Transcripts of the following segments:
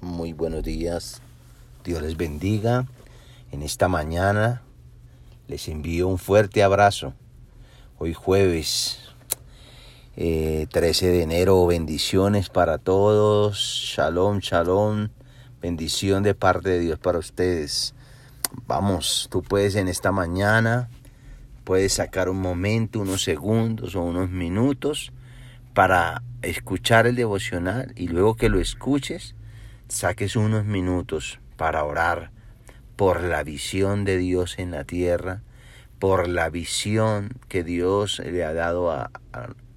muy buenos días. Dios les bendiga. En esta mañana les envío un fuerte abrazo. Hoy jueves 13 eh, de enero, bendiciones para todos. Shalom, shalom. Bendición de parte de Dios para ustedes. Vamos, tú puedes en esta mañana, puedes sacar un momento, unos segundos o unos minutos para escuchar el devocional y luego que lo escuches, saques unos minutos para orar por la visión de Dios en la tierra, por la visión que Dios le ha dado a,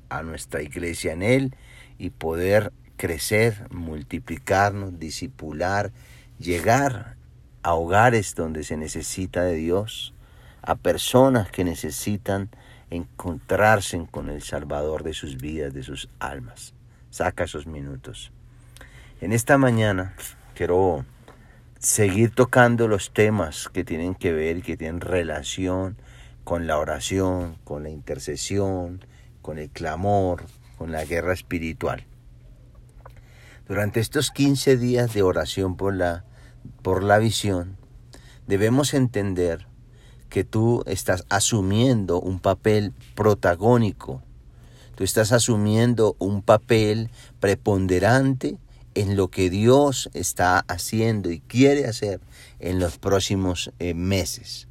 a, nuestra iglesia en Él y poder crecer, multiplicarnos, disipular, llegar a hogares donde se necesita de Dios, a personas que necesitan encontrarse con el Salvador de sus vidas, de sus almas. Saca esos minutos. En esta mañana quiero seguir tocando los temas que tienen que ver, que tienen relación con la oración, con la intercesión, con el clamor, con la guerra espiritual. Durante estos 15 días de oración por la, por la visión, debemos entender que tú estás asumiendo un papel protagónico, tú estás asumiendo un papel preponderante en lo que Dios está haciendo y quiere hacer en los próximos eh, meses.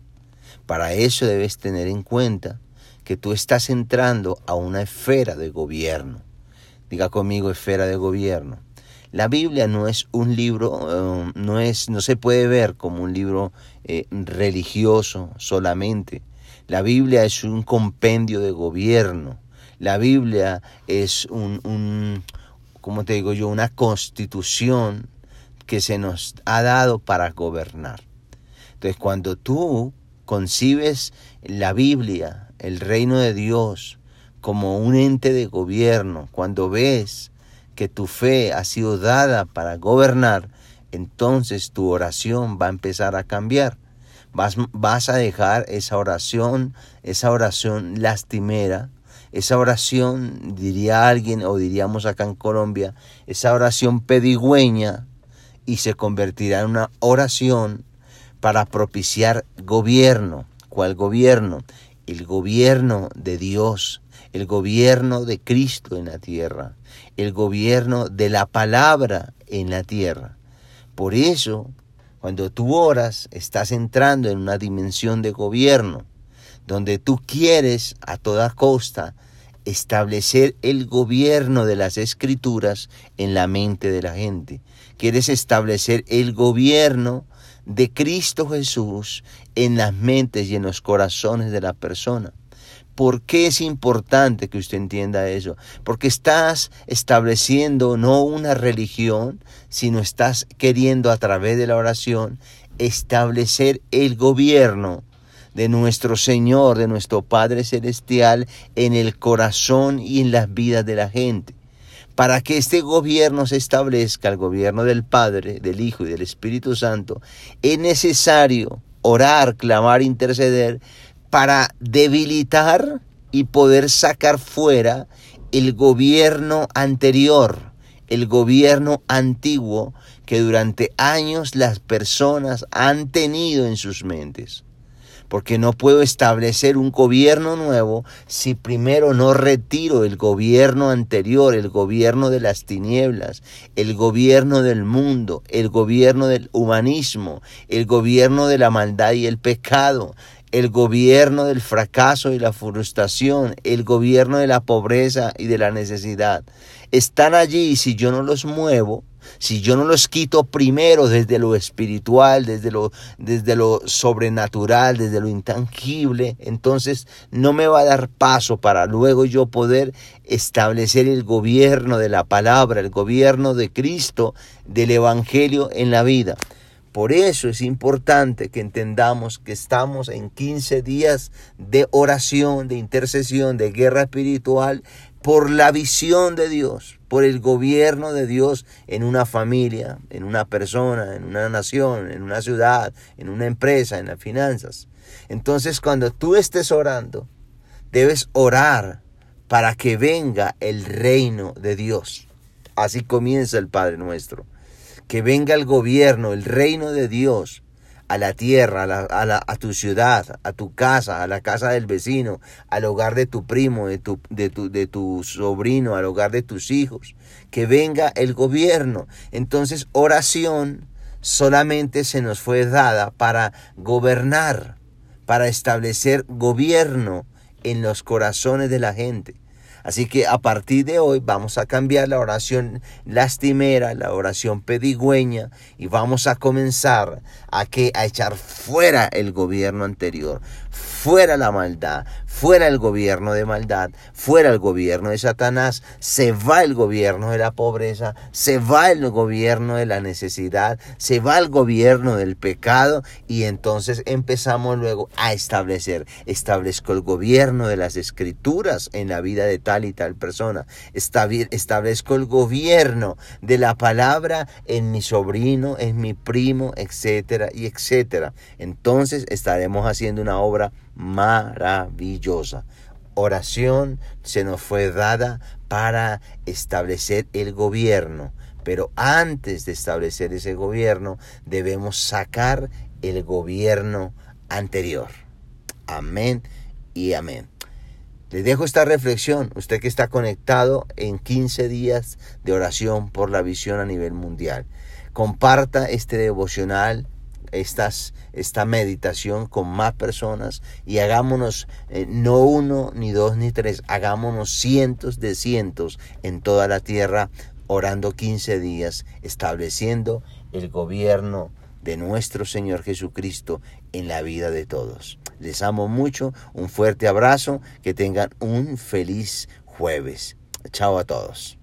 Para eso debes tener en cuenta que tú estás entrando a una esfera de gobierno. Diga conmigo esfera de gobierno. La Biblia no es un libro, eh, no, es, no se puede ver como un libro eh, religioso solamente. La Biblia es un compendio de gobierno. La Biblia es un, un como te digo yo, una constitución que se nos ha dado para gobernar. Entonces, cuando tú concibes la Biblia, el reino de Dios, como un ente de gobierno, cuando ves que tu fe ha sido dada para gobernar, entonces tu oración va a empezar a cambiar. Vas, vas a dejar esa oración, esa oración lastimera, esa oración, diría alguien, o diríamos acá en Colombia, esa oración pedigüeña, y se convertirá en una oración para propiciar gobierno. ¿Cuál gobierno? El gobierno de Dios, el gobierno de Cristo en la tierra, el gobierno de la palabra en la tierra. Por eso, cuando tú oras, estás entrando en una dimensión de gobierno, donde tú quieres a toda costa establecer el gobierno de las escrituras en la mente de la gente. Quieres establecer el gobierno de Cristo Jesús en las mentes y en los corazones de la persona. ¿Por qué es importante que usted entienda eso? Porque estás estableciendo no una religión, sino estás queriendo a través de la oración establecer el gobierno de nuestro Señor, de nuestro Padre Celestial en el corazón y en las vidas de la gente. Para que este gobierno se establezca, el gobierno del Padre, del Hijo y del Espíritu Santo, es necesario orar, clamar, interceder para debilitar y poder sacar fuera el gobierno anterior, el gobierno antiguo que durante años las personas han tenido en sus mentes. Porque no puedo establecer un gobierno nuevo si primero no retiro el gobierno anterior, el gobierno de las tinieblas, el gobierno del mundo, el gobierno del humanismo, el gobierno de la maldad y el pecado, el gobierno del fracaso y la frustración, el gobierno de la pobreza y de la necesidad. Están allí y si yo no los muevo, si yo no los quito primero desde lo espiritual, desde lo, desde lo sobrenatural, desde lo intangible, entonces no me va a dar paso para luego yo poder establecer el gobierno de la palabra, el gobierno de Cristo, del Evangelio en la vida. Por eso es importante que entendamos que estamos en 15 días de oración, de intercesión, de guerra espiritual, por la visión de Dios, por el gobierno de Dios en una familia, en una persona, en una nación, en una ciudad, en una empresa, en las finanzas. Entonces cuando tú estés orando, debes orar para que venga el reino de Dios. Así comienza el Padre nuestro que venga el gobierno, el reino de Dios a la tierra, a, tu ciudad, a tu casa, a la casa del vecino, al hogar de tu primo, de tu, de, tu, de tu sobrino, al hogar de tus hijos. Que venga el gobierno. Entonces oración solamente se nos fue dada para gobernar, para establecer gobierno en los corazones de la gente. Así que a partir de hoy vamos a cambiar la oración lastimera, la oración pedigüeña y vamos a comenzar a, que, a echar fuera el gobierno anterior, fuera la maldad, fuera el gobierno de maldad, fuera el gobierno de Satanás, se va el gobierno de la pobreza, se va el gobierno de la necesidad, se va el gobierno del pecado y entonces empezamos luego a establecer, establezco el gobierno de las escrituras en la vida de tal y tal persona, establezco el gobierno de la palabra en mi sobrino, en mi primo, etcétera y etcétera. Entonces estaremos haciendo una obra maravillosa. Oración se nos fue dada para establecer el gobierno, pero antes de establecer ese gobierno debemos sacar el gobierno anterior. Amén y amén. Le dejo esta reflexión, usted que está conectado en 15 días de oración por la visión a nivel mundial. Comparta este devocional estas, esta meditación con más personas y hagámonos eh, no uno, ni dos, ni tres, hagámonos cientos de cientos en toda la tierra, orando 15 días, estableciendo el gobierno de nuestro Señor Jesucristo en la vida de todos. Les amo mucho, un fuerte abrazo, que tengan un feliz jueves. Chao a todos.